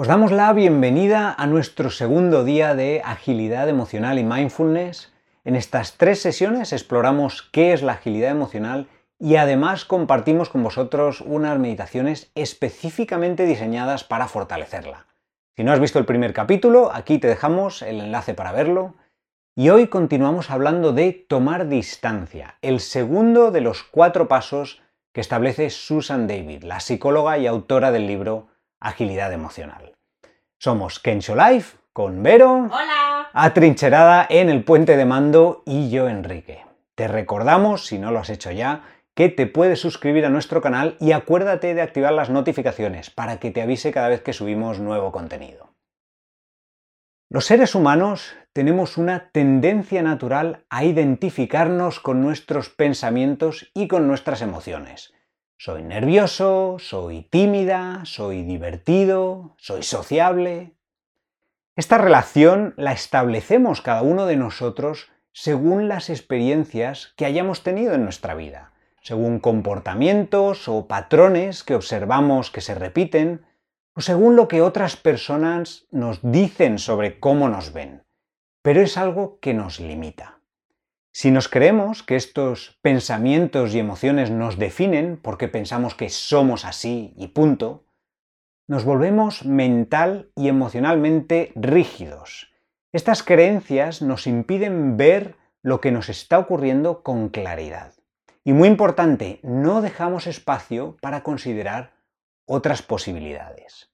Os damos la bienvenida a nuestro segundo día de agilidad emocional y mindfulness. En estas tres sesiones exploramos qué es la agilidad emocional y además compartimos con vosotros unas meditaciones específicamente diseñadas para fortalecerla. Si no has visto el primer capítulo, aquí te dejamos el enlace para verlo. Y hoy continuamos hablando de tomar distancia, el segundo de los cuatro pasos que establece Susan David, la psicóloga y autora del libro Agilidad Emocional. Somos Kensho Life con Vero, Hola. atrincherada en el puente de mando y yo Enrique. Te recordamos, si no lo has hecho ya, que te puedes suscribir a nuestro canal y acuérdate de activar las notificaciones para que te avise cada vez que subimos nuevo contenido. Los seres humanos tenemos una tendencia natural a identificarnos con nuestros pensamientos y con nuestras emociones. Soy nervioso, soy tímida, soy divertido, soy sociable. Esta relación la establecemos cada uno de nosotros según las experiencias que hayamos tenido en nuestra vida, según comportamientos o patrones que observamos que se repiten, o según lo que otras personas nos dicen sobre cómo nos ven. Pero es algo que nos limita. Si nos creemos que estos pensamientos y emociones nos definen porque pensamos que somos así y punto, nos volvemos mental y emocionalmente rígidos. Estas creencias nos impiden ver lo que nos está ocurriendo con claridad. Y muy importante, no dejamos espacio para considerar otras posibilidades.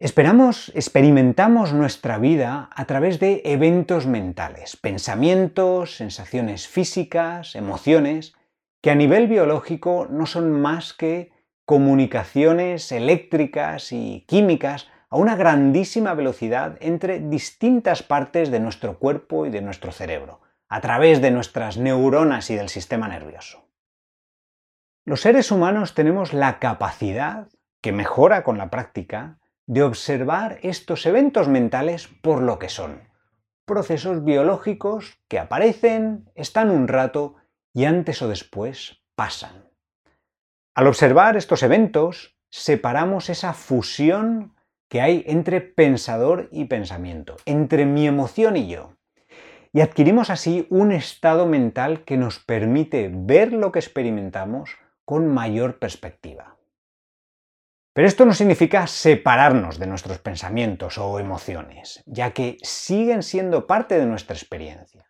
Esperamos, experimentamos nuestra vida a través de eventos mentales, pensamientos, sensaciones físicas, emociones, que a nivel biológico no son más que comunicaciones eléctricas y químicas a una grandísima velocidad entre distintas partes de nuestro cuerpo y de nuestro cerebro, a través de nuestras neuronas y del sistema nervioso. Los seres humanos tenemos la capacidad, que mejora con la práctica, de observar estos eventos mentales por lo que son. Procesos biológicos que aparecen, están un rato y antes o después pasan. Al observar estos eventos, separamos esa fusión que hay entre pensador y pensamiento, entre mi emoción y yo. Y adquirimos así un estado mental que nos permite ver lo que experimentamos con mayor perspectiva. Pero esto no significa separarnos de nuestros pensamientos o emociones, ya que siguen siendo parte de nuestra experiencia.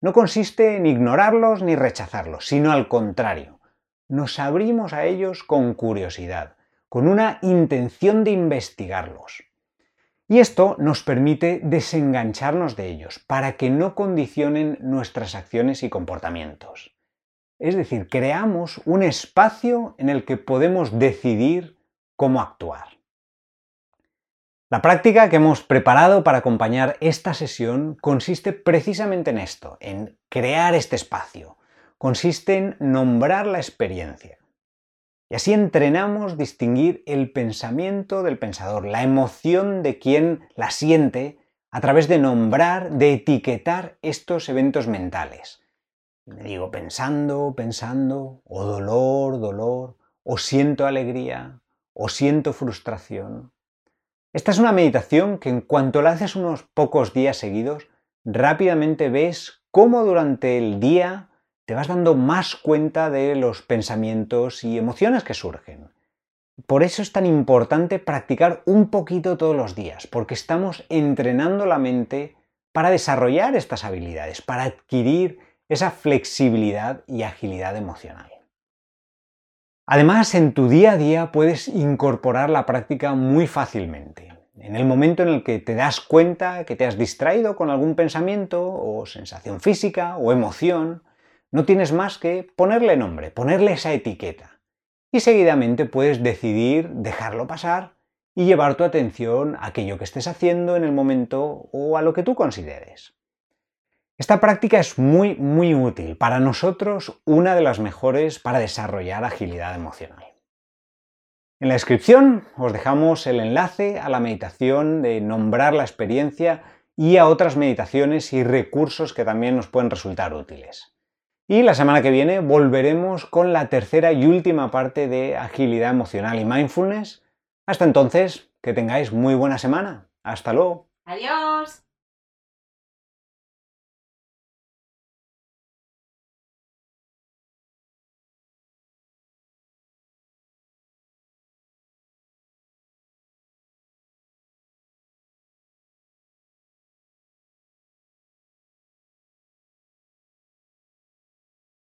No consiste en ignorarlos ni rechazarlos, sino al contrario, nos abrimos a ellos con curiosidad, con una intención de investigarlos. Y esto nos permite desengancharnos de ellos para que no condicionen nuestras acciones y comportamientos. Es decir, creamos un espacio en el que podemos decidir cómo actuar. La práctica que hemos preparado para acompañar esta sesión consiste precisamente en esto, en crear este espacio. Consiste en nombrar la experiencia. Y así entrenamos distinguir el pensamiento del pensador, la emoción de quien la siente, a través de nombrar, de etiquetar estos eventos mentales. Me digo pensando, pensando, o dolor, dolor, o siento alegría, o siento frustración. Esta es una meditación que en cuanto la haces unos pocos días seguidos, rápidamente ves cómo durante el día te vas dando más cuenta de los pensamientos y emociones que surgen. Por eso es tan importante practicar un poquito todos los días, porque estamos entrenando la mente para desarrollar estas habilidades, para adquirir esa flexibilidad y agilidad emocional. Además, en tu día a día puedes incorporar la práctica muy fácilmente. En el momento en el que te das cuenta que te has distraído con algún pensamiento o sensación física o emoción, no tienes más que ponerle nombre, ponerle esa etiqueta. Y seguidamente puedes decidir dejarlo pasar y llevar tu atención a aquello que estés haciendo en el momento o a lo que tú consideres. Esta práctica es muy, muy útil. Para nosotros, una de las mejores para desarrollar agilidad emocional. En la descripción os dejamos el enlace a la meditación de nombrar la experiencia y a otras meditaciones y recursos que también nos pueden resultar útiles. Y la semana que viene volveremos con la tercera y última parte de agilidad emocional y mindfulness Hasta entonces, que tengáis muy buena semana. Hasta luego. Adiós.